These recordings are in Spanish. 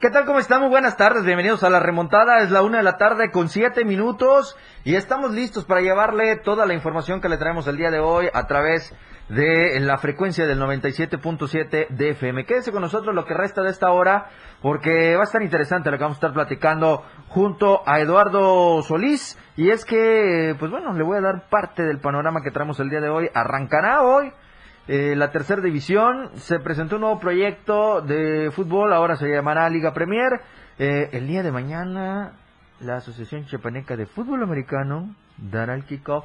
¿Qué tal? ¿Cómo están? Muy buenas tardes, bienvenidos a la remontada. Es la una de la tarde con siete minutos y estamos listos para llevarle toda la información que le traemos el día de hoy a través de la frecuencia del 97.7 de FM. Quédese con nosotros lo que resta de esta hora porque va a estar interesante lo que vamos a estar platicando junto a Eduardo Solís y es que, pues bueno, le voy a dar parte del panorama que traemos el día de hoy. Arrancará hoy eh, la tercera división. Se presentó un nuevo proyecto de fútbol, ahora se llamará Liga Premier. Eh, el día de mañana, la Asociación Chapaneca de Fútbol Americano dará el kickoff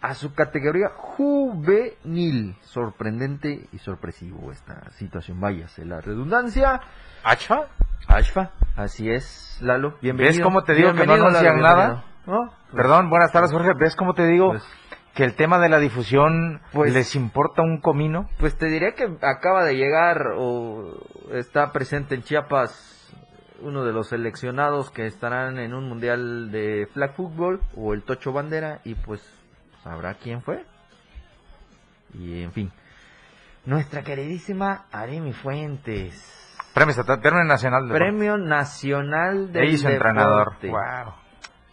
a su categoría juvenil. Sorprendente y sorpresivo esta situación, váyase la redundancia. ¿Achfa? Ashfa, así es, Lalo. Bienvenido. ¿Ves cómo te digo que no anuncian nada? Perdón, buenas tardes Jorge. ¿Ves cómo te digo Pues- que el tema de la difusión Pues- les importa un comino? Pues te diré que acaba de llegar o está presente en Chiapas uno de los seleccionados que estarán en un mundial de flag football o el Tocho Bandera y pues sabrá quién fue. Y en fin, nuestra queridísima Aremi Fuentes, Premio Nacional de Premio Nacional del Ella entrenador. Wow.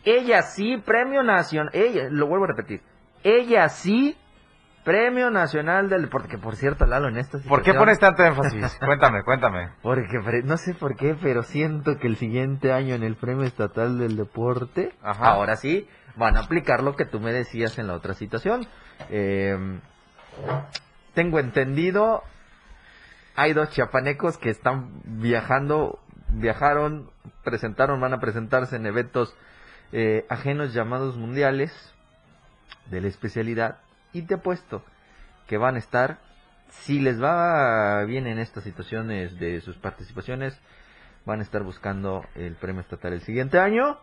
Ella sí, Premio Nacional, ella, lo vuelvo a repetir, ella sí, Premio Nacional del Deporte, que por cierto, Lalo, en esta ¿Por qué situación- pones tanto énfasis? cuéntame, cuéntame. Porque no sé por qué, pero siento que el siguiente año en el Premio Estatal del Deporte, Ajá. ahora sí, van a aplicar lo que tú me decías en la otra situación. Eh, tengo entendido, hay dos chiapanecos que están viajando, viajaron, presentaron, van a presentarse en eventos eh, ajenos llamados mundiales de la especialidad y te apuesto que van a estar, si les va bien en estas situaciones de sus participaciones, van a estar buscando el premio estatal el siguiente año,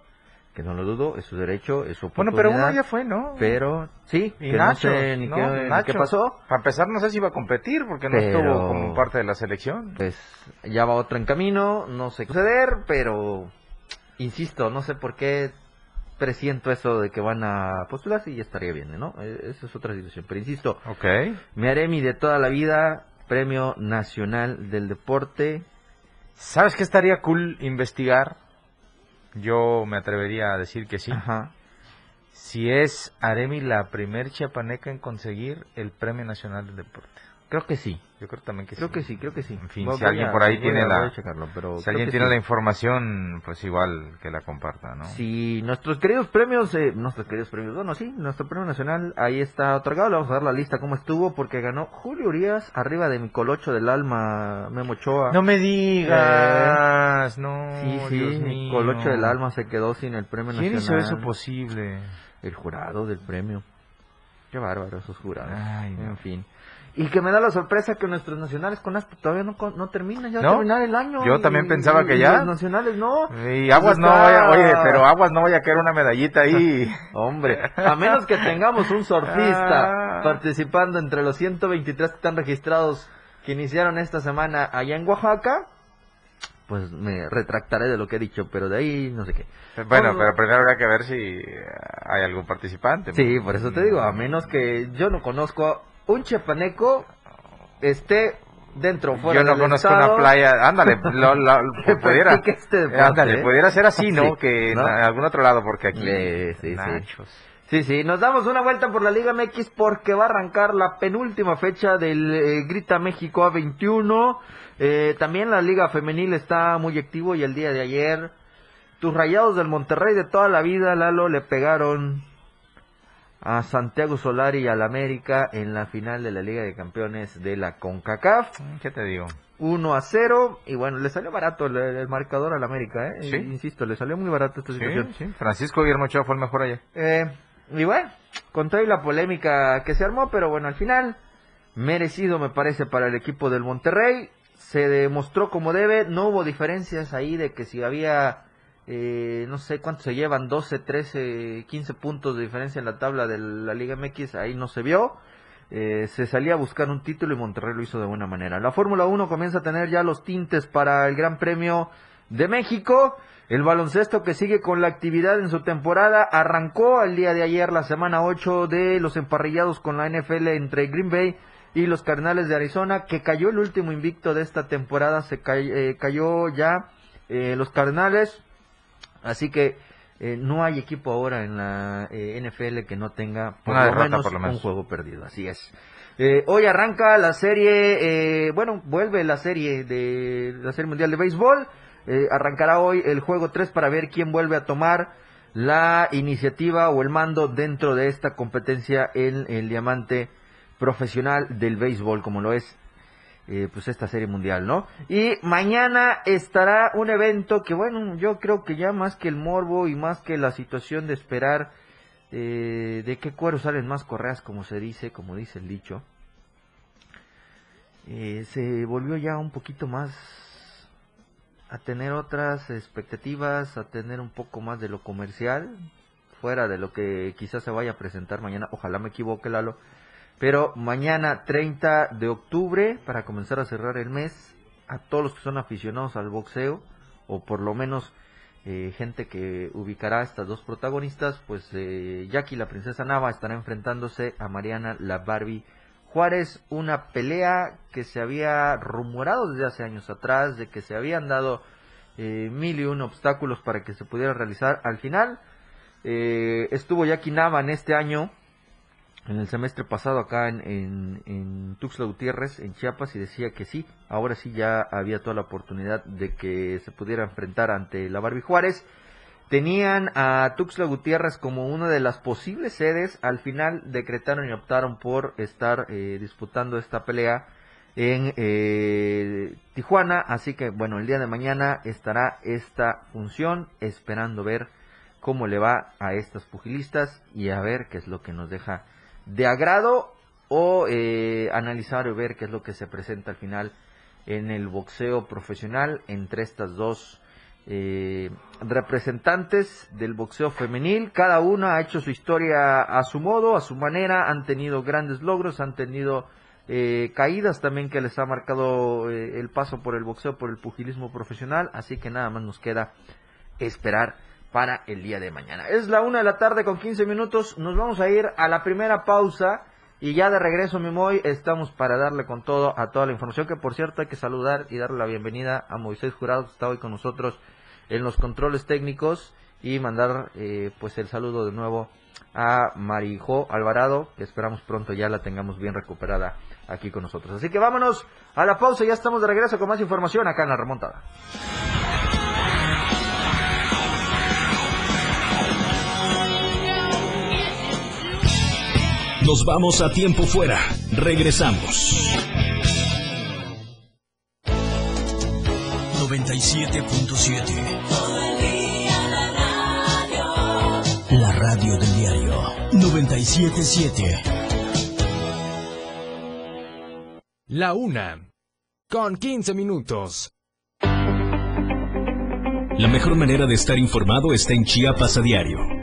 que no lo dudo, es su derecho, es su Bueno, oportunidad. pero uno ya fue, ¿no? Pero, sí, Y que Nacho, no sé ni, ¿no? qué, ni Nacho. qué pasó. Para empezar, no sé si iba a competir porque no Pero- estuvo como parte de la selección. Pues ya va otro en camino, no sé qué suceder, pero insisto, no sé por qué presiento eso de que van a postularse y ya estaría bien, ¿no? Eh, Esa es otra situación, pero insisto, Ok. me haré mi de toda la vida, Premio Nacional del Deporte. ¿Sabes qué estaría cool investigar? Yo me atrevería a decir que sí. Ajá. Si es Aremi la primer chiapaneca en conseguir el Premio Nacional del Deporte. Creo que sí. Yo creo también que Creo sí. que sí, creo que sí. En fin, Voy- si alguien a- por ahí tiene a- la- checarlo, pero Si creo alguien tiene sí. la información, pues igual que la comparta, ¿no? Si nuestros queridos premios, eh, nuestros queridos premios, bueno, sí, nuestro premio nacional ahí está otorgado. Le vamos a dar la lista cómo estuvo, porque ganó Julio Urias arriba de mi colocho del alma, Memo Ochoa. No me digas, no. sí, sí, Dios mi mío. colocho del alma se quedó sin el premio ¿Quién hizo nacional. eso posible? El jurado del premio. Qué bárbaro esos jurados. Ay, no. En fin. Y que me da la sorpresa que nuestros nacionales con ASPE todavía no, no terminan, ya va ¿No? a terminar el año. Yo y- también pensaba y- que ya. Los nacionales no. Y aguas no vaya, oye, pero aguas no vaya a caer una medallita ahí. Hombre, a menos que tengamos un surfista Ah. participando entre los 123 que están registrados que iniciaron esta semana allá en Oaxaca, pues me retractaré de lo que he dicho, pero de ahí no sé qué. Bueno, Vamos- pero primero habrá que ver si hay algún participante. Sí, por eso te digo, a menos que yo no conozco un chepaneco esté dentro fuera Yo no del conozco estado, una playa, ándale, lo, pudiera, este deporte, ándale, ¿eh? pudiera ser así, ¿no? Sí, que ¿no? en algún otro lado, porque aquí, Eh, sí, sí. nachos. Sí, sí, nos damos una vuelta por la Liga MX porque va a arrancar la penúltima fecha del eh, Grita México A21. Eh, también la Liga Femenil está muy activo y el día de ayer tus rayados del Monterrey de toda la vida, Lalo, le pegaron a Santiago Solari y al América en la final de la Liga de Campeones de la CONCACAF. ¿Qué te digo? 1 a 0 y bueno, le salió barato el, el marcador al América, ¿eh? Sí. Insisto, le salió muy barato esta situación. Sí, sí. Francisco Guillermo Ochoa fue el mejor ayer. Eh, y bueno, con toda la polémica que se armó, pero bueno, al final, merecido me parece para el equipo del Monterrey. Se demostró como debe, no hubo diferencias ahí de que si había eh, no sé cuántos se llevan, 12, 13, 15 puntos de diferencia en la tabla de la Liga MX, ahí no se vio. Eh, se salía a buscar un título y Monterrey lo hizo de buena manera. La Fórmula 1 comienza a tener ya los tintes para el Gran Premio de México. El baloncesto que sigue con la actividad en su temporada arrancó el día de ayer, la semana 8 de los emparrillados con la NFL entre Green Bay y los Cardenales de Arizona, que cayó el último invicto de esta temporada, se eh, cayó ya eh, los Cardenales, así que eh, no hay equipo ahora en la NFL que no tenga por, lo, menos un juego perdido, así es. hoy arranca la serie, bueno, vuelve la serie de la serie mundial de béisbol, arrancará hoy el juego 3 para ver quién vuelve a tomar la iniciativa o el mando dentro de esta competencia en el diamante profesional del béisbol, como lo es eh, pues esta serie mundial, ¿no? Y mañana estará un evento que, bueno, yo creo que ya más que el morbo y más que la situación de esperar eh, de qué cuero salen más correas, como se dice, como dice el dicho, eh, se volvió ya un poquito más a tener otras expectativas, a tener un poco más de lo comercial, fuera de lo que quizás se vaya a presentar mañana, ojalá me equivoque Lalo, pero mañana 30 de octubre, para comenzar a cerrar el mes, a todos los que son aficionados al boxeo, o por lo menos eh, gente que ubicará a estas dos protagonistas, pues eh, Jackie la princesa Nava estará enfrentándose a Mariana la Barbie Juárez, una pelea que se había rumorado desde hace años atrás, de que se habían dado eh, mil y un obstáculos para que se pudiera realizar. Al final eh, estuvo Jackie Nava en este año en el semestre pasado acá en, en, Tuxtla Gutiérrez, en Chiapas, y decía que sí, ahora sí ya había toda la oportunidad de que se pudiera enfrentar ante la Barbie Juárez. Tenían a Tuxtla Gutiérrez como una de las posibles sedes, al final decretaron y optaron por estar eh, disputando esta pelea en eh, Tijuana, así que bueno, el día de mañana estará esta función, esperando ver cómo le va a estas pugilistas y a ver qué es lo que nos deja de agrado o eh, analizar o ver qué es lo que se presenta al final en el boxeo profesional entre estas dos eh, representantes del boxeo femenil. Cada una ha hecho su historia a su modo, a su manera, han tenido grandes logros, han tenido eh, caídas también que les ha marcado el paso por el boxeo, por el pugilismo profesional, así que nada más nos queda esperar para el día de mañana. Es la una de la tarde con 15 minutos. Nos vamos a ir a la primera pausa. Y ya de regreso, Mimoy, estamos para darle con todo a toda la información. Que por cierto, hay que saludar y darle la bienvenida a Moisés Jurado, que está hoy con nosotros en los controles técnicos. Y mandar eh, pues el saludo de nuevo a Marijo Alvarado, que esperamos pronto ya la tengamos bien recuperada aquí con nosotros. Así que vámonos a la pausa. Ya estamos de regreso con más información acá en la remontada. Nos vamos a tiempo fuera. Regresamos. 97.7 La radio del diario 977 La una con 15 minutos. La mejor manera de estar informado está en Chiapas a diario.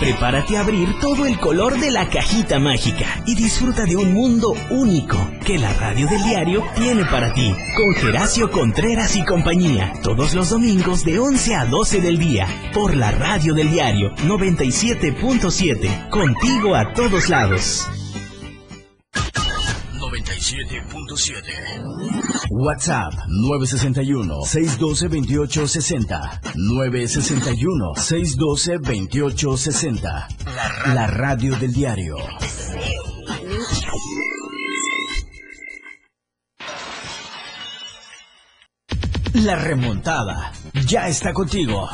Prepárate a abrir todo el color de la cajita mágica y disfruta de un mundo único que la radio del diario tiene para ti. Con Geracio Contreras y compañía, todos los domingos de 11 a 12 del día, por la radio del diario 97.7, contigo a todos lados. 97.7. WhatsApp 961-612-2860. 961-612-2860. La, La radio del diario. La remontada ya está contigo.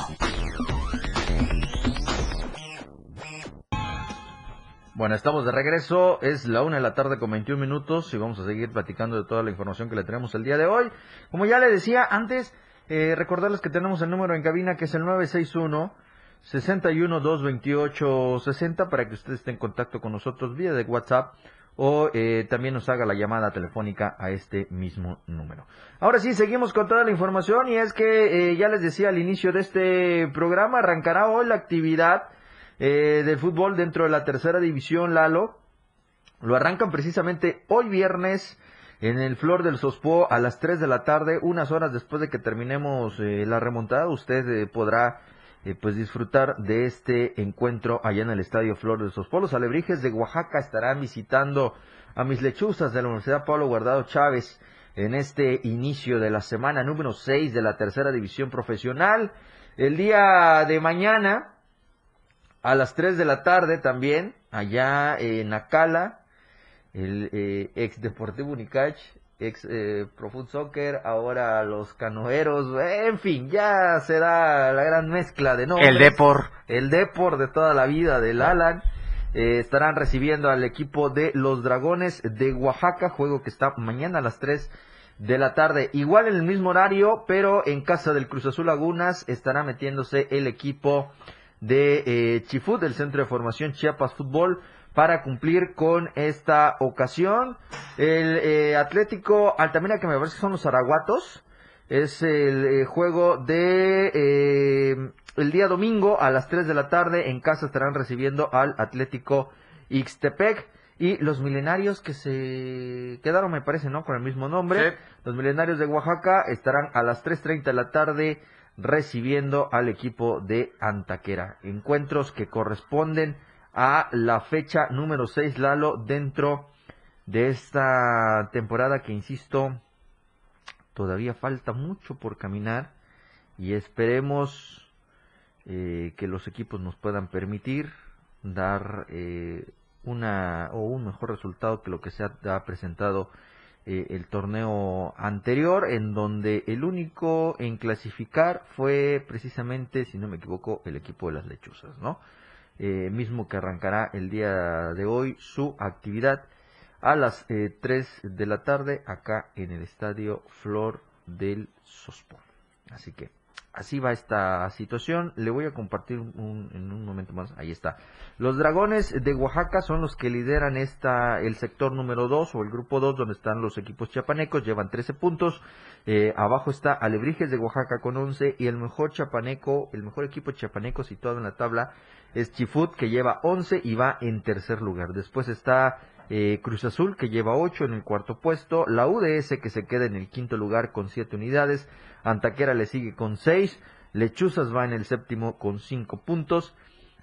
Bueno, estamos de regreso, es la una de la tarde con 21 minutos y vamos a seguir platicando de toda la información que le tenemos el día de hoy. Como ya le decía antes, eh, recordarles que tenemos el número en cabina que es el 961 61 228 60 para que usted esté en contacto con nosotros vía de WhatsApp o eh, también nos haga la llamada telefónica a este mismo número. Ahora sí, seguimos con toda la información y es que eh, ya les decía al inicio de este programa, arrancará hoy la actividad eh, del fútbol dentro de la tercera división, Lalo. Lo arrancan precisamente hoy viernes en el Flor del Sospo a las 3 de la tarde, unas horas después de que terminemos eh, la remontada. Usted eh, podrá eh, pues disfrutar de este encuentro allá en el Estadio Flor del Sospo. Los alebrijes de Oaxaca estarán visitando a mis lechuzas de la Universidad Pablo Guardado Chávez en este inicio de la semana número 6 de la tercera división profesional. El día de mañana, a las 3 de la tarde también, allá en Acala, el eh, ex Deportivo Unicach, ex eh, Pro Foot Soccer, ahora los canoeros, en fin, ya se da la gran mezcla de nombres. El Depor. El Depor de toda la vida del Alan. Eh, estarán recibiendo al equipo de los Dragones de Oaxaca, juego que está mañana a las 3 de la tarde. Igual en el mismo horario, pero en casa del Cruz Azul Lagunas estará metiéndose el equipo de eh, Chifut, del Centro de Formación Chiapas Fútbol, para cumplir con esta ocasión. El eh, Atlético Altamira, que me parece que son los Araguatos, es el eh, juego de eh, el día domingo a las 3 de la tarde. En casa estarán recibiendo al Atlético Ixtepec. Y los milenarios que se quedaron, me parece, ¿no? Con el mismo nombre. Sí. Los milenarios de Oaxaca estarán a las 3.30 de la tarde recibiendo al equipo de Antaquera. Encuentros que corresponden a la fecha número 6, Lalo, dentro de esta temporada que, insisto, todavía falta mucho por caminar y esperemos eh, que los equipos nos puedan permitir dar eh, una o un mejor resultado que lo que se ha, ha presentado eh, el torneo anterior, en donde el único en clasificar fue precisamente, si no me equivoco, el equipo de las lechuzas, ¿no? Eh, mismo que arrancará el día de hoy su actividad a las eh, 3 de la tarde acá en el estadio Flor del Sospón. Así que así va esta situación. Le voy a compartir un- en un momento más. Ahí está. Los dragones de Oaxaca son los que lideran esta, el sector número 2 o el grupo 2 donde están los equipos chiapanecos. Llevan 13 puntos. Eh, abajo está Alebrijes de Oaxaca con 11 y el mejor chapaneco, el mejor equipo chiapaneco situado en la tabla es Chifut que lleva 11 y va en tercer lugar. Después está eh, Cruz Azul que lleva 8 en el cuarto puesto, la UDS que se queda en el quinto lugar con 7 unidades, Antaquera le sigue con 6, Lechuzas va en el séptimo con 5 puntos,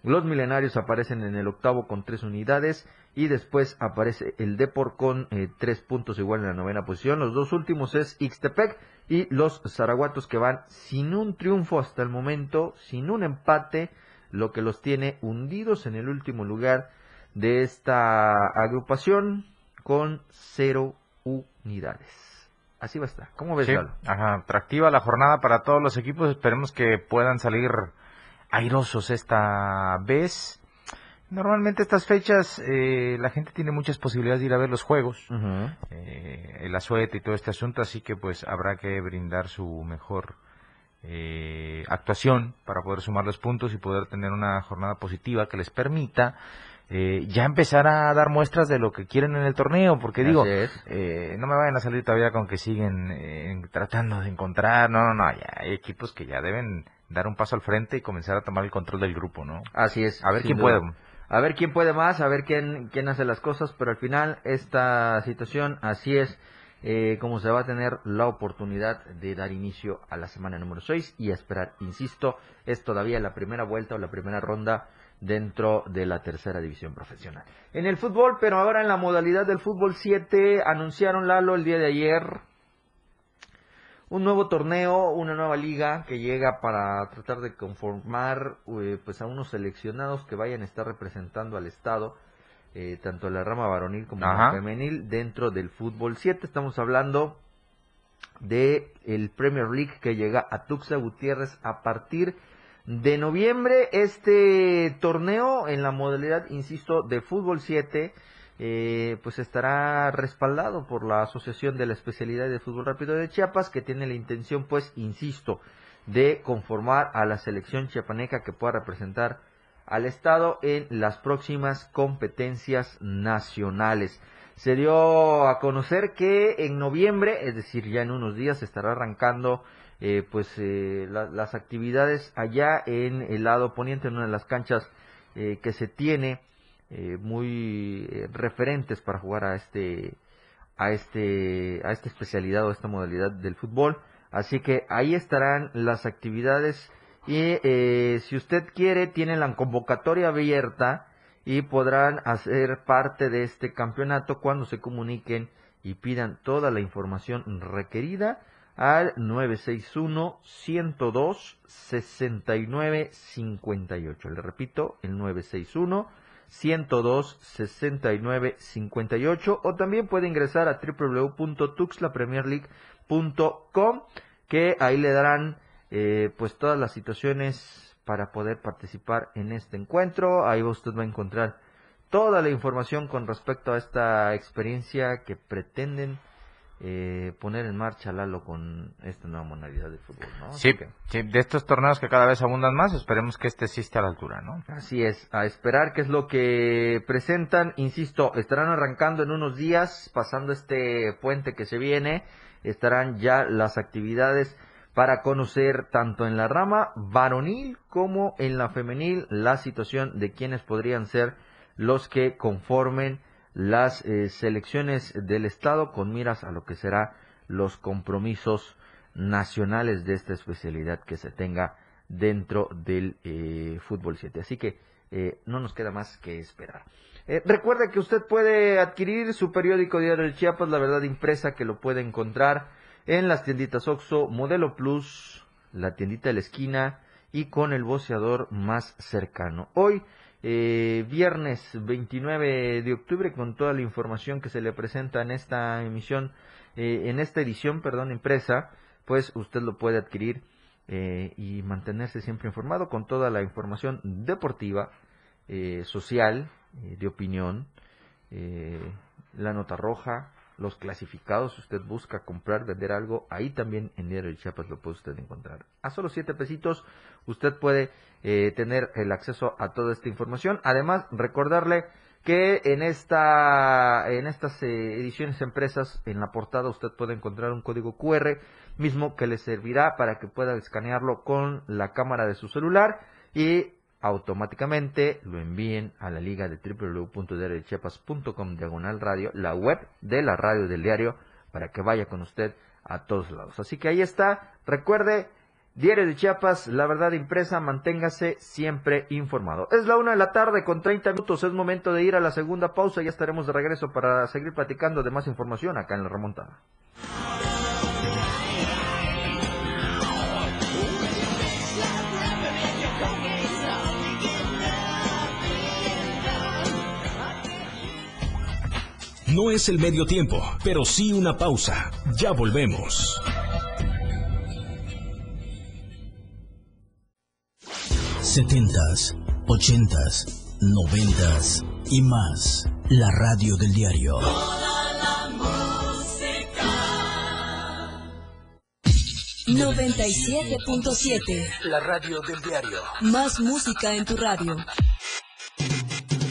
los Milenarios aparecen en el octavo con 3 unidades. Y después aparece el Depor con 3 puntos igual en la novena posición. Los dos últimos es Ixtepec y los Zaraguatos que van sin un triunfo hasta el momento, sin un empate, lo que los tiene hundidos en el último lugar de esta agrupación con cero unidades. Así va a estar. ¿Cómo ves, Sí, ajá, atractiva la jornada para todos los equipos. Esperemos que puedan salir airosos esta vez. Normalmente estas fechas eh, la gente tiene muchas posibilidades de ir a ver los juegos, eh, el asuete y todo este asunto, así que pues habrá que brindar su mejor eh, actuación para poder sumar los puntos y poder tener una jornada positiva que les permita eh, ya empezar a dar muestras de lo que quieren en el torneo, porque digo, Así eh, no me vayan a salir todavía con que siguen eh, tratando de encontrar, no, no, no, ya hay equipos que ya deben dar un paso al frente y comenzar a tomar el control del grupo, ¿no? Así es. A ver quién duda. puede. A ver quién puede más, a ver quién, quién hace las cosas, pero al final esta situación, así es eh, como se va a tener la oportunidad de dar inicio a la semana número 6 y a esperar, insisto, es todavía la primera vuelta o la primera ronda dentro de la tercera división profesional. En el fútbol, pero ahora en la modalidad del fútbol 7, anunciaron Lalo el día de ayer un nuevo torneo, una nueva liga que llega para tratar de conformar eh, pues a unos seleccionados que vayan a estar representando al estado eh, tanto la rama varonil como la femenil dentro del fútbol 7 estamos hablando de el Premier League que llega a Tuxtla Gutiérrez a partir de noviembre. Este torneo en la modalidad, insisto, de fútbol 7, eh, pues estará respaldado por la Asociación de la Especialidad de Fútbol Rápido de Chiapas, que tiene la intención, pues, insisto, de conformar a la selección chiapaneca que pueda representar al Estado en las próximas competencias nacionales. Se dio a conocer que en noviembre, es decir, ya en unos días, se estará arrancando eh, pues eh, las actividades allá en el lado poniente, en una de las canchas eh, que se tiene muy referentes para jugar a este a este a esta especialidad o esta modalidad del fútbol. Así que ahí estarán las actividades y si usted quiere tiene la convocatoria abierta y podrán hacer parte de este campeonato cuando se comuniquen y pidan toda la información requerida al 961 102 69 58. Le repito, el 961 102 69 58 o también puede ingresar a www.tuxlapremierleague.com que ahí le darán eh, pues todas las situaciones para poder participar en este encuentro. Ahí usted va a encontrar toda la información con respecto a esta experiencia que pretenden eh, poner en marcha Lalo con esta nueva modalidad de fútbol, ¿no? Sí, de estos torneos que cada vez abundan más, esperemos que este sí esté a la altura, ¿no? Así es, a esperar qué es lo que presentan, insisto, estarán arrancando en unos días, pasando este puente que se viene, estarán ya las actividades para conocer tanto en la rama varonil como en la femenil la situación de quienes podrían ser los que conformen las eh, selecciones del Estado con miras a lo que será los compromisos nacionales de esta especialidad que se tenga dentro del eh, fútbol 7. Así que eh, no nos queda más que esperar. recuerde que usted puede adquirir su periódico Diario de Chiapas, la verdad impresa, que lo puede encontrar en las tienditas Oxo, Modelo Plus, la tiendita de la esquina y con el boceador más cercano. Hoy, eh, viernes 29 de octubre, con toda la información que se le presenta en esta emisión, eh, en esta edición, perdón, impresa, pues usted lo puede adquirir eh, y mantenerse siempre informado con toda la información deportiva, social, de opinión, la nota roja, los clasificados, si usted busca comprar, vender algo, ahí también en Diario de Chiapas lo puede usted encontrar. A solo siete pesitos usted puede eh, tener el acceso a toda esta información. Además, recordarle que en esta en estas eh, ediciones empresas en la portada usted puede encontrar un código QR mismo que le servirá para que pueda escanearlo con la cámara de su celular y automáticamente lo envíen a la liga de www.diariodechiapas.com diagonal radio, la web de la radio del diario, para que vaya con usted a todos lados. Así que ahí está. Recuerde, Diario de Chiapas, la verdad impresa, manténgase siempre informado. Es la una de la tarde con 30 minutos, es momento de ir a la segunda pausa, ya estaremos de regreso para seguir platicando de más información acá en la remontada. No es el medio tiempo, pero sí una pausa. Ya volvemos. Setentas, ochentas, noventas y más. La radio del diario. Toda la música. 97.7. La radio del diario. Más música en tu radio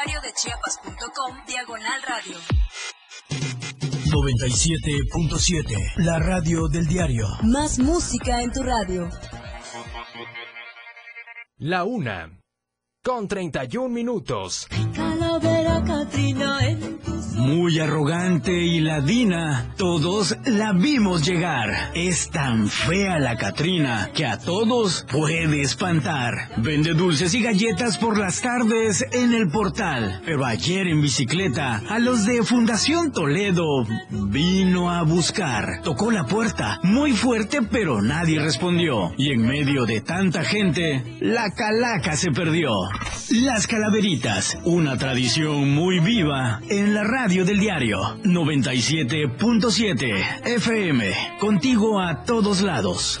www.diariodechiapas.com Diagonal Radio. 97.7 La radio del diario. Más música en tu radio. La una. Con 31 minutos. Calavera Catrina en muy arrogante y ladina, todos la vimos llegar. Es tan fea la Catrina que a todos puede espantar. Vende dulces y galletas por las tardes en el portal, pero ayer en bicicleta a los de Fundación Toledo vino a buscar. Tocó la puerta muy fuerte pero nadie respondió y en medio de tanta gente la calaca se perdió. Las calaveritas, una tradición muy viva en la radio del diario 97.7 FM, contigo a todos lados.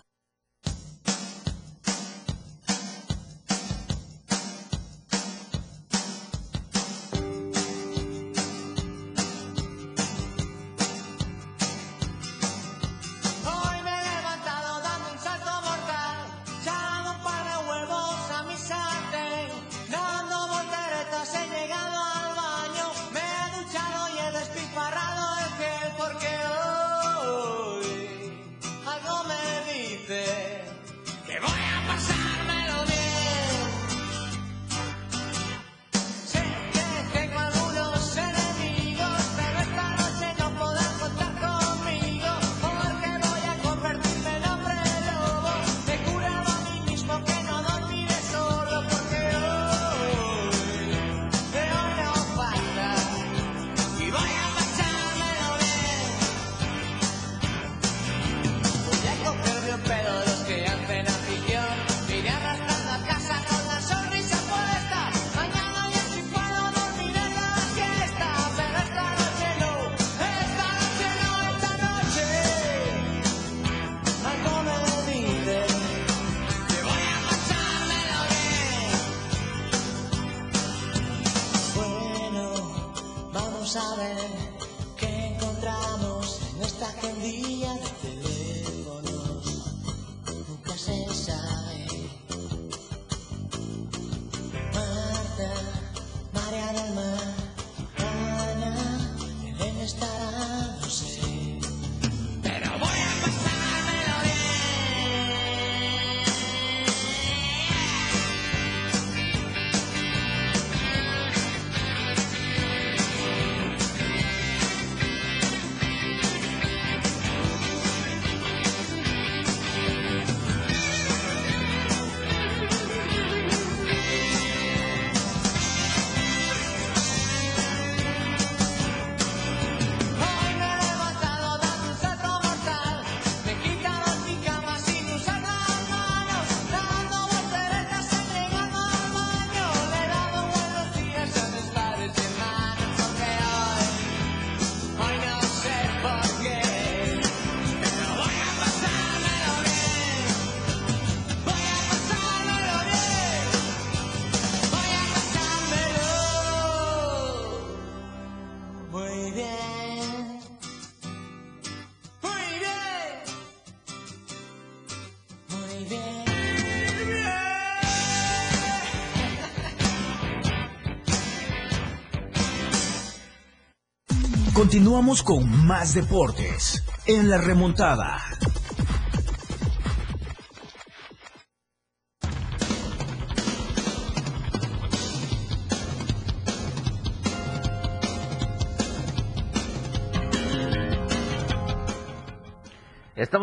Continuamos con más deportes en la remontada.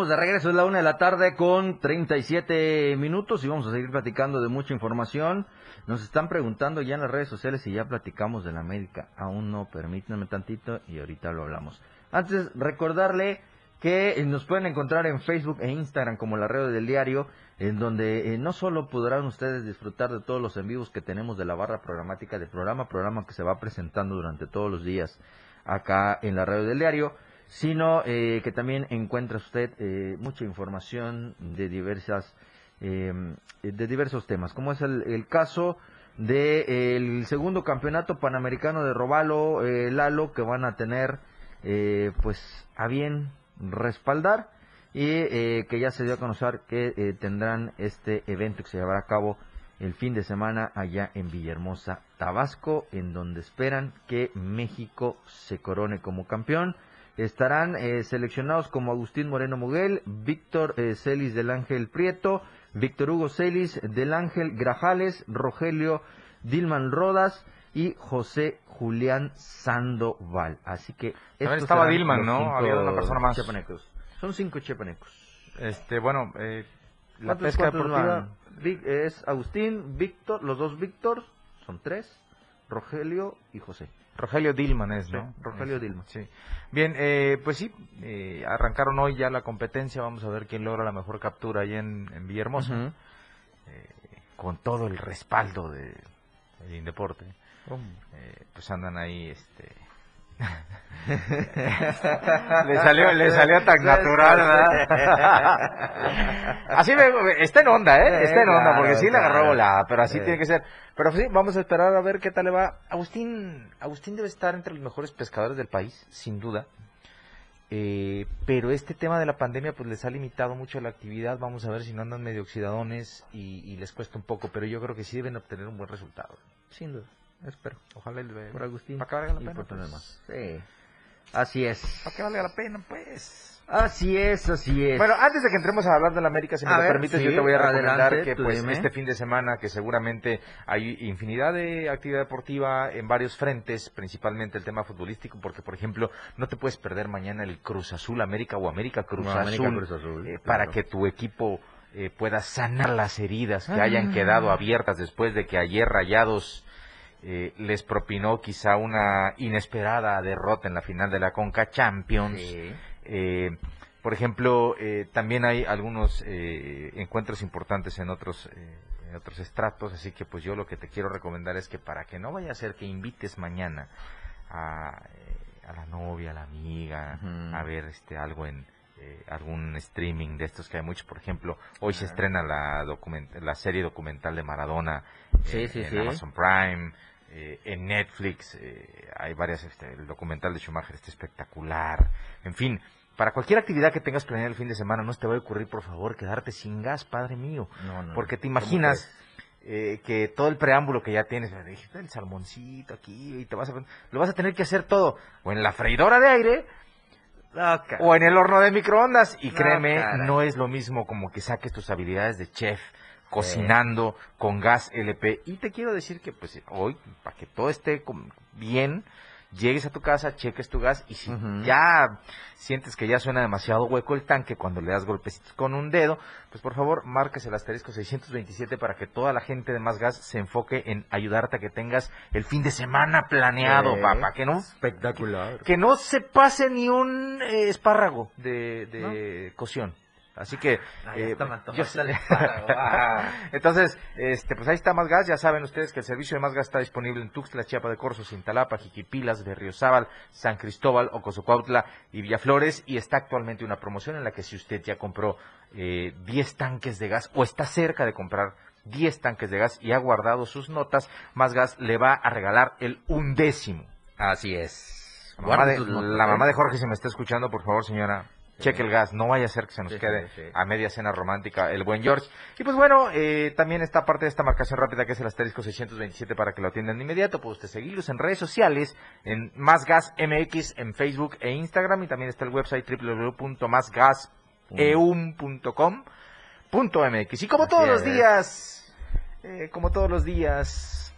De regreso, es la una de la tarde con 37 minutos y vamos a seguir platicando de mucha información. Nos están preguntando ya en las redes sociales si ya platicamos de la América. Aún no, permítanme tantito y ahorita lo hablamos. Antes, recordarle que nos pueden encontrar en Facebook e Instagram como la red del diario, en donde eh, no solo podrán ustedes disfrutar de todos los en vivos que tenemos de la barra programática del programa, programa que se va presentando durante todos los días acá en la radio del diario, sino eh, que también encuentra usted eh, mucha información de diversas eh, de diversos temas, como es el, el caso del segundo campeonato panamericano de Robalo eh, Lalo que van a tener eh, pues a bien respaldar y eh, que ya se dio a conocer que tendrán este evento que se llevará a cabo el fin de semana allá en Villahermosa, Tabasco, en donde esperan que México se corone como campeón. Estarán eh, seleccionados como Agustín Moreno Muguel, Víctor eh, Celis del Ángel Prieto, Víctor Hugo Celis del Ángel Grajales, Rogelio Dilman Rodas y José Julián Sandoval. Así que También estaba Dilman, ¿no? Había una persona más. chiapanecos. Son cinco chiapanecos. Este, bueno, eh, la ¿Cuántos- pesca deportiva. van? Es Agustín, Víctor, los dos Víctor, son tres, Rogelio y José. Rogelio Dilman es, Sí, ¿no? Rogelio Es- Dilman. Sí. Bien, eh, pues sí, eh, arrancaron hoy ya la competencia. Vamos a ver quién logra la mejor captura ahí en, en Villahermosa. Eh, con todo el respaldo de, del Indeporte. Eh, pues andan ahí, este... le salió, le salió tan natural, ¿verdad? así me, está en onda, ¿eh? Está en onda, porque sí le agarró volada, pero así Sí. tiene que ser. Pero sí, vamos a esperar a ver qué tal le va. Agustín, Agustín debe estar entre los mejores pescadores del país, sin duda. Eh, pero este tema de la pandemia pues les ha limitado mucho la actividad. Vamos a ver si no andan medio oxidadones y, y les cuesta un poco, pero yo creo que sí deben obtener un buen resultado. Sin duda, espero. Ojalá el Por Agustín. Para la y pena. por tener pues. más. Sí. Así es. Para que valga la pena, pues. Así es, así es. Bueno, antes de que entremos a hablar de la América, si me A lo ver, permites, sí, yo te voy a recomendar adelante, que pues dime. este fin de semana, que seguramente hay infinidad de actividad deportiva en varios frentes, principalmente el tema futbolístico, porque por ejemplo, no te puedes perder mañana el Cruz Azul América o América Cruz No, América Azul, Cruz Azul, eh, claro. para que tu equipo eh, pueda sanar las heridas que hayan Ah. quedado abiertas después de que ayer Rayados eh, les propinó quizá una inesperada derrota en la final de la Conca Champions. Sí. Eh, por ejemplo, eh, también hay algunos eh, encuentros importantes en otros eh, en otros estratos, así que pues yo lo que te quiero recomendar es que para que no vaya a ser que invites mañana a, eh, a la novia, a la amiga, a ver este algo en eh, algún streaming de estos que hay muchos, por ejemplo, hoy se estrena la la serie documental de Maradona Sí, eh, sí, en sí. Amazon Prime, eh, en Netflix, eh, hay varias, este, el documental de Schumacher está espectacular, en fin, para cualquier actividad que tengas planeada el fin de semana, no te va a ocurrir, por favor, quedarte sin gas, padre mío, No, no, porque te ¿cómo imaginas eh, que todo el preámbulo que ya tienes, el salmoncito aquí, y te vas a, lo vas a tener que hacer todo, o en la freidora de aire, O en el horno de microondas. Y créeme, no es lo mismo como que saques tus habilidades de chef cocinando con gas LP. Y te quiero decir que pues hoy, para que todo esté bien, llegues a tu casa, cheques tu gas y si ya sientes que ya suena demasiado hueco el tanque cuando le das golpecitos con un dedo, pues por favor marques el asterisco 627 para que toda la gente de Más Gas se enfoque en ayudarte a que tengas el fin de semana planeado, Sí. papá, que no Espectacular. que no se pase ni un eh, espárrago de, de cocción. Así que Ay, eh, yo. Ah. entonces este pues ahí está Más Gas ya saben ustedes que el servicio de Más Gas está disponible en Tuxtla Chiapa de Corzo Cintalapa Jiquipilas Berriozábal San Cristóbal Ocosocuautla y Villaflores y está actualmente una promoción en la que si usted ya compró eh, 10 tanques de gas o está cerca de comprar 10 tanques de gas y ha guardado sus notas Más Gas le va a regalar el undécimo Así es. la mamá, de, la ¿eh? mamá de Jorge, si me está escuchando, por favor, señora, cheque el gas. No vaya a ser que se nos Sí, quede sí, sí. a media cena romántica el buen George. Y pues bueno, eh, también está parte de esta marcación rápida que es el asterisco 627 para que lo atiendan de inmediato. Puede usted seguirlos en redes sociales, en Más Gas MX, en Facebook e Instagram. Y también está el website www.másgaseum.com.mx. Y como Así todos los días, eh, como todos los días,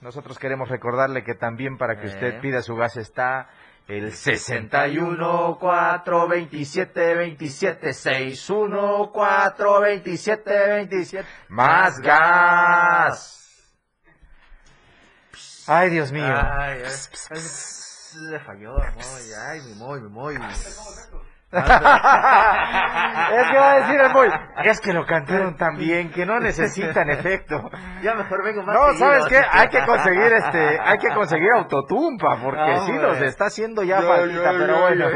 nosotros queremos recordarle que también para que Eh. usted pida su gas está el 61 4 27 27 6 1 4 27 27 más gas. Ay, Dios mío. Ay, ay, falló, ay, mi Moy, mi Moy. es que va a decir el boy, es que lo cantaron tan bien que no necesitan efecto. Ya mejor vengo más No, seguido, ¿sabes qué? Hay que conseguir este, hay que conseguir autotumpa, porque No, sí hombre. los está haciendo ya faltita, pero bueno.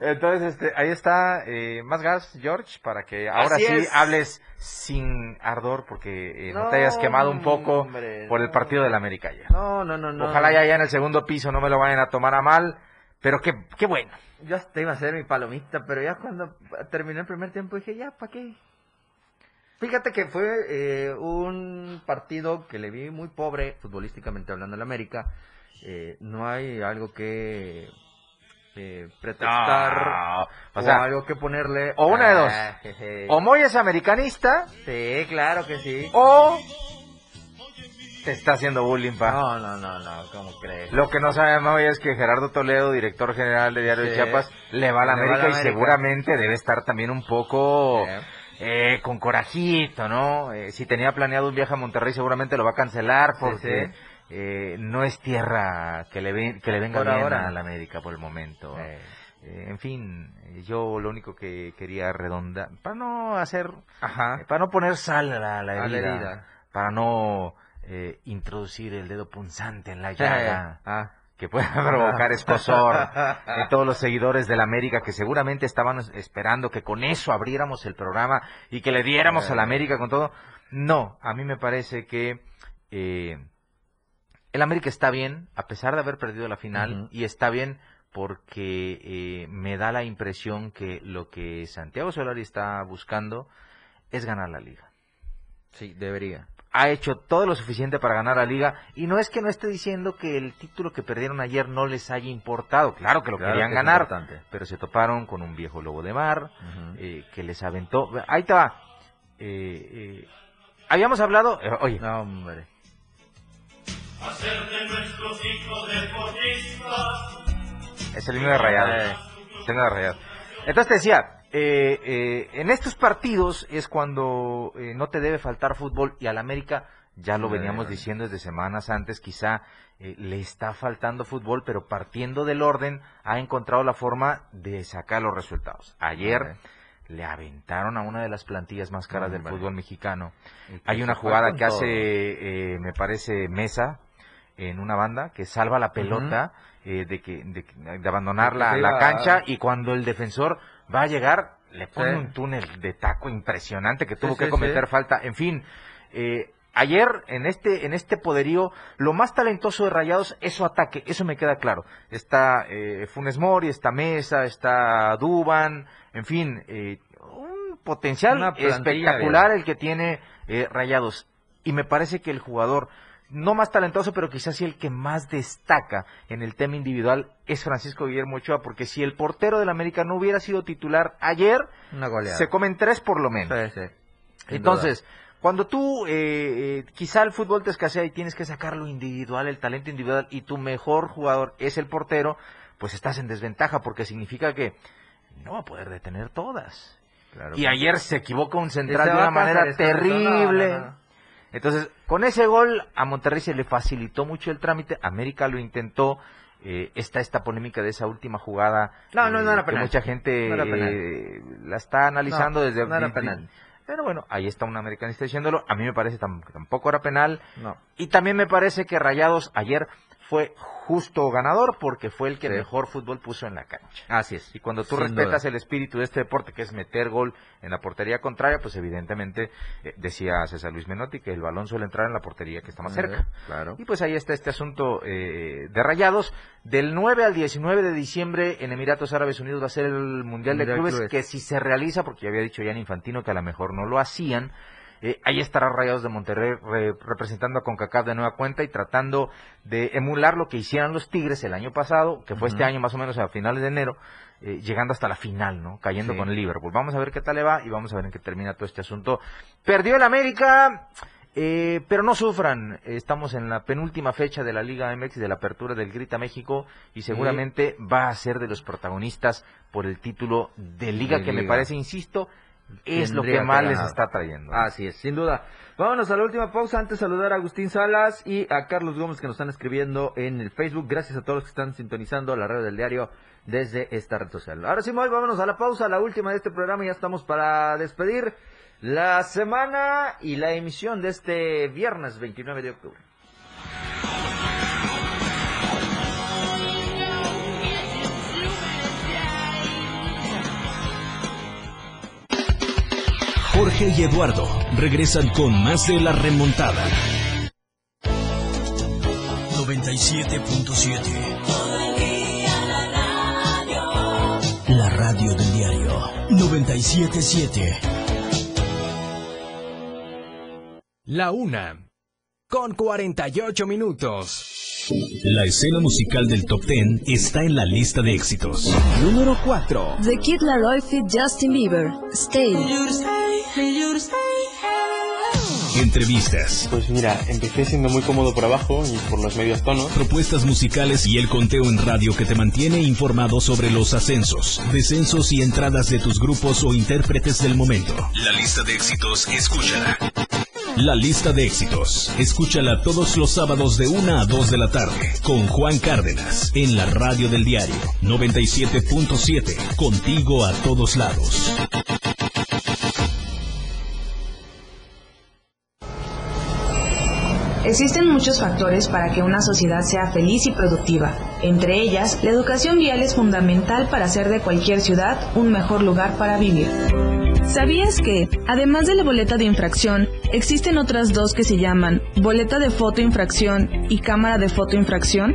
Entonces, este, ahí está, eh, más gas, George, para que ahora Así sí es. hables sin ardor, porque eh, no, No, te hayas quemado un poco hombre, por el no. partido del América ayer. No, no, no, no. Ojalá ya allá en el segundo piso no me lo vayan a tomar a mal, pero qué, qué bueno. Yo hasta iba a hacer mi palomita, pero ya cuando terminé el primer tiempo dije, ya, ¿para qué? Fíjate que fue eh, un partido que le vi muy pobre, futbolísticamente hablando, en América. Eh, no hay algo que eh, pretextar No, o, o sea, algo que ponerle. o una de dos. Ah, jeje. o Moy es americanista, Sí, claro que sí. o te está haciendo bullying, pa. No, no, no, no, ¿cómo crees? Lo que no sabemos hoy es que Gerardo Toledo, director general de Diario de. Chiapas, le va a la Le va a América y seguramente debe estar también un poco Sí. eh, con corajito, ¿no? Eh, si tenía planeado un viaje a Monterrey seguramente lo va a cancelar porque sí. eh, no es tierra que le, ven- que le venga Por bien ahora. a la América por el momento. Eh, en fin, yo lo único que quería redondar, para no hacer, Ajá. eh, para no poner sal a la, A herida. para no eh, introducir el dedo punzante en la llaga Ah. que pueda provocar escosor en todos los seguidores de la América que seguramente estaban esperando que con eso abriéramos el programa y que le diéramos a la América con todo. No, a mí me parece que eh, el América está bien, a pesar de haber perdido la final, y está bien porque eh, me da la impresión que lo que Santiago Solari está buscando es ganar la liga Sí, debería. Ha hecho todo lo suficiente para ganar la liga. Y no es que no esté diciendo que el título que perdieron ayer no les haya importado, claro que lo Claro querían que ganar, pero se toparon con un viejo lobo de mar eh, que les aventó, ahí va, Eh, eh, habíamos hablado, eh, oye, No, hombre. es el himno de Rayados, Eh. es el de Rayados. Entonces te decía, eh, eh, en estos partidos es cuando eh, no te debe faltar fútbol y al América, ya lo veníamos diciendo desde semanas antes, quizá eh, le está faltando fútbol, pero partiendo del orden ha encontrado la forma de sacar los resultados. Ayer le aventaron a una de las plantillas más caras del Hombre. fútbol mexicano. Hay una jugada que hace, eh, me parece, Mesa en una banda, que salva la pelota eh, de, que, de, de abandonar la, cancha y cuando el defensor va a llegar, le pone Sí. un túnel de taco impresionante que Sí, tuvo que sí, cometer falta. En fin, eh, ayer en este, en este poderío, lo más talentoso de Rayados es su ataque, eso me queda claro. Está eh, Funes Mori, está Mesa, está Duban, en fin, eh, un potencial espectacular el que tiene eh, Rayados. Y me parece que el jugador, no más talentoso, pero quizás sí el que más destaca en el tema individual es Francisco Guillermo Ochoa, porque si el portero del América no hubiera sido titular ayer, Una se comen tres por lo menos. Sí, sí. Sin Entonces, cuando tú, eh, eh, quizá el fútbol te escasea y tienes que sacar lo individual, el talento individual, y tu mejor jugador es el portero, pues estás en desventaja, porque significa que no va a poder detener todas. Claro Y ayer se equivoca un central de una manera. No, terrible. no, no. Entonces, con ese gol a Monterrey se le facilitó mucho el trámite. América lo intentó. Eh, está esta polémica de esa última jugada. No, no, no eh, era que penal. mucha gente No penal. eh, la está analizando No, desde. no era penal. Pero bueno, ahí está un americanista diciéndolo. A mí me parece que tampoco era penal. No. Y también me parece que Rayados ayer fue justo ganador porque fue el que Sí. mejor fútbol puso en la cancha. Así es. Y cuando tú Sin respetas duda. el espíritu de este deporte, que es meter gol en la portería contraria, pues evidentemente, eh, decía César Luis Menotti, que el balón suele entrar en la portería que está más cerca. Eh, Claro. Y pues ahí está este asunto eh, de rayados. Del 9 al 19 de diciembre en Emiratos Árabes Unidos va a ser el Mundial, de Mundial Clubes, Clubes. que si se realiza, porque ya había dicho Jan Infantino que a lo mejor no lo hacían, eh, ahí estará Rayados de Monterrey re- representando a CONCACAF de nueva cuenta y tratando de emular lo que hicieron los Tigres el año pasado, que fue este año más o menos a finales de enero, eh, llegando hasta la final, ¿no? Cayendo Sí. con el Liverpool. Vamos a ver qué tal le va y vamos a ver en qué termina todo este asunto. Perdió el América Eh, pero no sufran, estamos en la penúltima fecha de la Liga MX de la apertura del Grita México y seguramente va a ser de los protagonistas por el título de Liga De que me parece, insisto, es lo que más les está trayendo. Así es, sin duda. Vámonos a la última pausa. Antes saludar a Agustín Salas y a Carlos Gómez que nos están escribiendo en el Facebook. Gracias a todos los que están sintonizando la red del diario desde esta red social. Ahora sí, Moy, vámonos a la pausa, la última de este programa. Ya estamos para despedir la semana y la emisión de este viernes 29 de octubre. Jorge y Eduardo regresan con más de la remontada. 97.7 La radio del diario 97.7 La una. Con 48 minutos. La escena musical del top 10 está en la lista de éxitos. Número 4. The Kid Laroi feat Justin Bieber. Stay. Entrevistas, Pues mira, empecé siendo muy cómodo por abajo y por los medios tonos. propuestas musicales y el conteo en radio que te mantiene informado sobre los ascensos, descensos y entradas de tus grupos o intérpretes del momento. La lista de éxitos, escúchala. La lista de éxitos, escúchala todos los sábados de 1 a 2 de la tarde con Juan Cárdenas en la radio del diario 97.7, contigo a todos lados. Existen muchos factores para que una sociedad sea feliz y productiva. Entre ellas, la educación vial es fundamental para hacer de cualquier ciudad un mejor lugar para vivir. ¿Sabías que, además de la boleta de infracción, existen otras dos que se llaman boleta de fotoinfracción y cámara de fotoinfracción?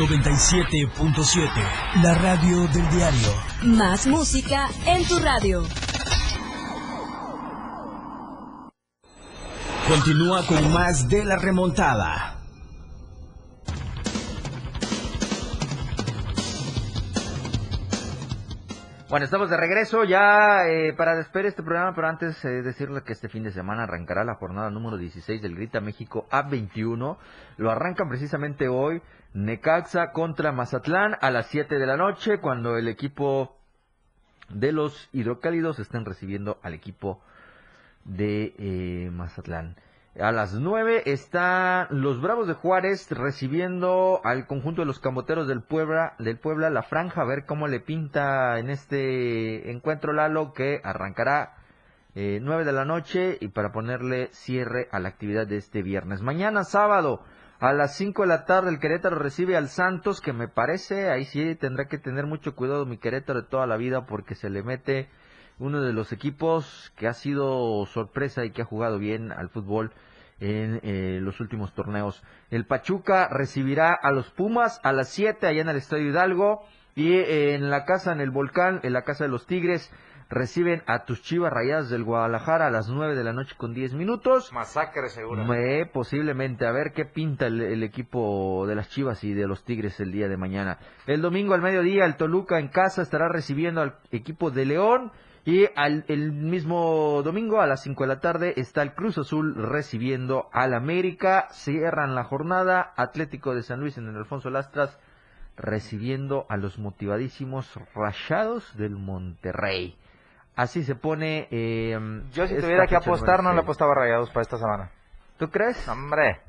...97.7... La radio del diario. Más música en tu radio. Continúa con más de la remontada. Bueno, estamos de regreso ya eh, para despedir este programa, pero antes eh, decirle que este fin de semana arrancará la jornada número 16 del Grita México A21. Lo arrancan precisamente hoy Necaxa contra Mazatlán a las 7 de la noche, cuando el equipo de los hidrocálidos estén recibiendo al equipo de eh, Mazatlán. A las 9 están los Bravos de Juárez recibiendo al conjunto de los Camboteros del Puebla, del Puebla la franja, a ver cómo le pinta en este encuentro Lalo que arrancará eh, 9 de la noche y para ponerle cierre a la actividad de este viernes. Mañana sábado a las 5 de la tarde el Querétaro recibe al Santos que me parece, ahí sí tendrá que tener mucho cuidado mi Querétaro de toda la vida porque se le mete uno de los equipos que ha sido sorpresa y que ha jugado bien al fútbol en eh, los últimos torneos. El Pachuca recibirá a los Pumas a las 7 allá en el Estadio Hidalgo y eh, en la casa, en el Volcán, en la casa de los Tigres, reciben a tus Chivas Rayadas del Guadalajara a las 9 de la noche con 10 minutos. Masacre seguro. Eh, posiblemente, a ver qué pinta el, el equipo de las Chivas y de los Tigres el día de mañana. El domingo al mediodía, el Toluca en casa estará recibiendo al equipo de León. Y al, el mismo domingo a las 5 de la tarde está el Cruz Azul recibiendo al América. Cierran la jornada Atlético de San Luis en el Alfonso Lastras recibiendo a los motivadísimos Rayados del Monterrey. Así se pone. eh, Yo si tuviera que apostar, no le apostaba Rayados para esta semana. ¿Tú crees? Hombre.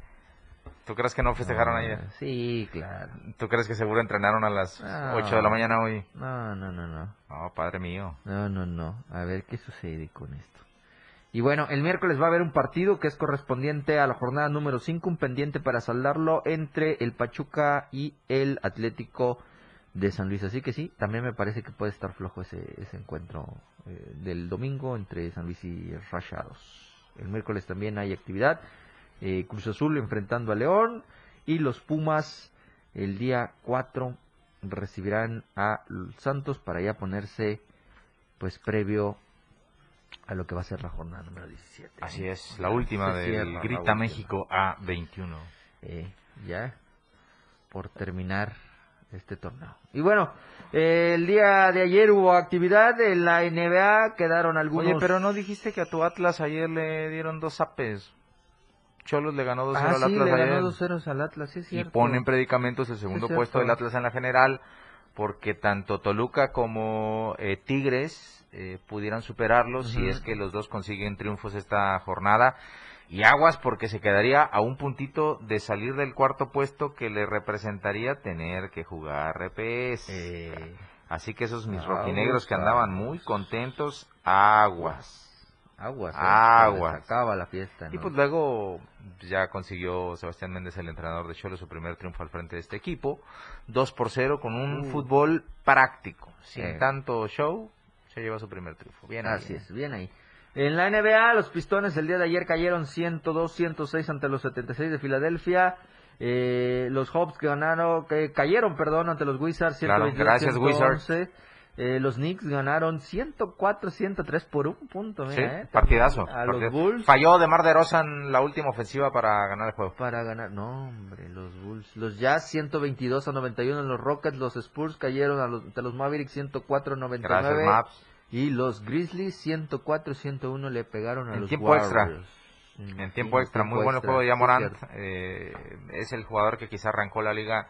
¿Tú crees que no festejaron Ah, ayer? Sí, claro. ¿Tú crees que seguro entrenaron a las Ah. 8 de la mañana hoy? No, no, no, no. No, padre mío. No, no, no. A ver qué sucede con esto. Y bueno, el miércoles va a haber un partido que es correspondiente a la jornada número 5, un pendiente para saldarlo entre el Pachuca y el Atlético de San Luis. Así que sí, también me parece que puede estar flojo ese, ese encuentro eh, del domingo entre San Luis y Rayados. El miércoles también hay actividad. eh, Cruz Azul enfrentando a León y los Pumas el día 4 recibirán a Santos para ya ponerse pues previo a lo que va a ser la jornada número 17. Así es, la última del cierra Grita última. México A21. Eh, ya por terminar este torneo. Y bueno, eh, el día de ayer hubo actividad en la NBA, quedaron algunos... Oye, pero no dijiste que a tu Atlas ayer le dieron dos zapes. Cholos le ganó 2-0 Ah, al sí, Atlas le ayer. ganó 2-0 al Atlas, sí es y cierto. pone en predicamentos el segundo Sí, es puesto del. Atlas en la general porque tanto Toluca como eh, Tigres eh, pudieran superarlos si es que los dos consiguen triunfos esta jornada y aguas porque se quedaría a un puntito de salir del cuarto puesto que le representaría tener que jugar RPS. Eh, Así que esos mis Aguas, rojinegros que andaban muy contentos, aguas. Aguas. eh, Aguas. acaba la fiesta, Y pues luego ya consiguió Sebastián Méndez, el entrenador de Cholo, su primer triunfo al frente de este equipo. 2 por 0 con un Uh. fútbol práctico, sin Eh. tanto show, se lleva su primer triunfo. Bien ahí, Así ¿eh? es, bien ahí. En la NBA, los Pistones el día de ayer cayeron 102-106 ante los 76 de Filadelfia. Eh, los Hawks ganaron, que cayeron, perdón, ante los Wizards. Claro, 122, gracias, 111. Eh, los Knicks ganaron 104-103 por un punto. Sí, mira, eh, partidazo. A partidazo. los Bulls Falló de Mar de Rosa en la última ofensiva para ganar el juego. para ganar. No, hombre, los Bulls. Los Jazz 122 a 91 en los Rockets. Los Spurs cayeron a los, ante los Mavericks 104 a 99. Gracias, Maps. Y los Grizzlies 104 101 le pegaron a En los tiempo extra. Mm, En sí, tiempo extra, muy bueno el extra, juego de sí, Yamorant. cierto. Eh, es el jugador que quizá arrancó la liga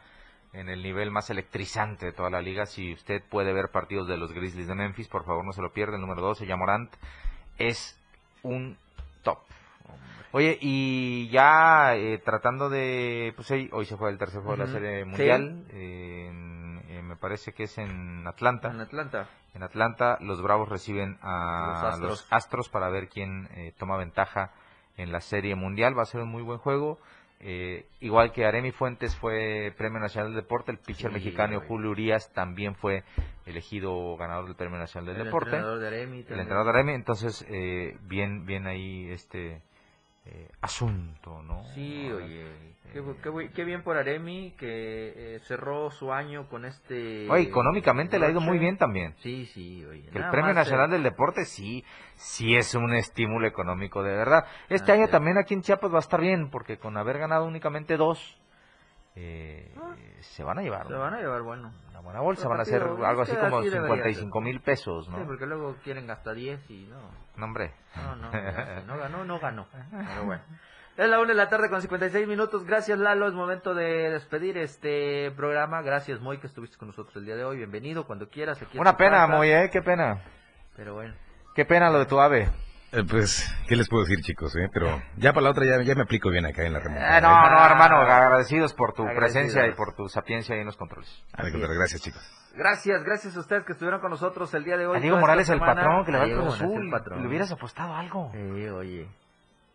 en el nivel más electrizante de toda la liga. Si usted puede ver partidos de los Grizzlies de Memphis, por favor no se lo pierda. El número 12, Yamorant, es un top. Oye, y ya eh, tratando de... Pues hoy, hoy se juega el tercer juego de la Serie Sí. Mundial. en- eh, me parece que es en Atlanta. En Atlanta. En Atlanta, los Bravos reciben a Los Astros. los Astros para ver quién eh, toma ventaja en la Serie Mundial. Va a ser un muy buen juego. Eh, igual que Aremi Fuentes fue Premio Nacional del Deporte, el pitcher Sí, mexicano. Julio Urias también fue elegido ganador del Premio Nacional del El Deporte. entrenador de Aremi el entrenador de Aremi, entonces eh, bien, bien ahí este eh, asunto, ¿no? Sí, Ahora, oye. Qué, eh, qué qué bien por Aremi que eh, cerró su año con este. Oye, económicamente le ha ido muy bien también. Sí, sí, oye. Que el Premio más, Nacional eh, del Deporte sí, sí es un estímulo económico de verdad. Este Ah, año también aquí en Chiapas va a estar bien, porque con haber ganado únicamente dos, eh, se van a llevar Se van a llevar, bueno. una buena bolsa, van a ser partido, algo así como así debería 55 mil pesos, ¿no? Sí, porque luego quieren gastar 10 y no. No, hombre. No, no, no, no ganó, no ganó. Pero bueno. Es la una de la tarde con 56 minutos. Gracias, Lalo. Es momento de despedir este programa. Gracias, Moy, que estuviste con nosotros el día de hoy. Bienvenido cuando quieras. Aquí Una pena. Moy, ¿eh? Qué pena. Pero bueno. Qué pena lo de tu ave. Eh, pues, ¿qué les puedo decir, chicos? eh? Pero ya para la otra ya, ya me aplico bien acá en la remontada. Eh, no, ¿eh? no, hermano, agradecidos por tu Agradecidos. presencia y por tu sapiencia ahí en los controles. Gracias, chicos. Gracias, gracias a ustedes que estuvieron con nosotros el día de hoy. A Diego Morales, el patrón, que le va A Diego Cruz Azul. el patrón. Le hubieras apostado algo. Eh, oye.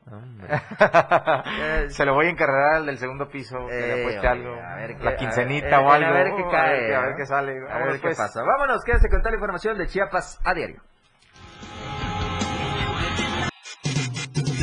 Se lo voy a encargar al del segundo piso, que Eh, le apueste oye, algo. a ver la a- quincenita eh, o eh, algo. A ver qué cae. A ver, qué- a ver qué sale. A ver qué pues. pasa. Vámonos, quédese con toda la información de Chiapas a diario.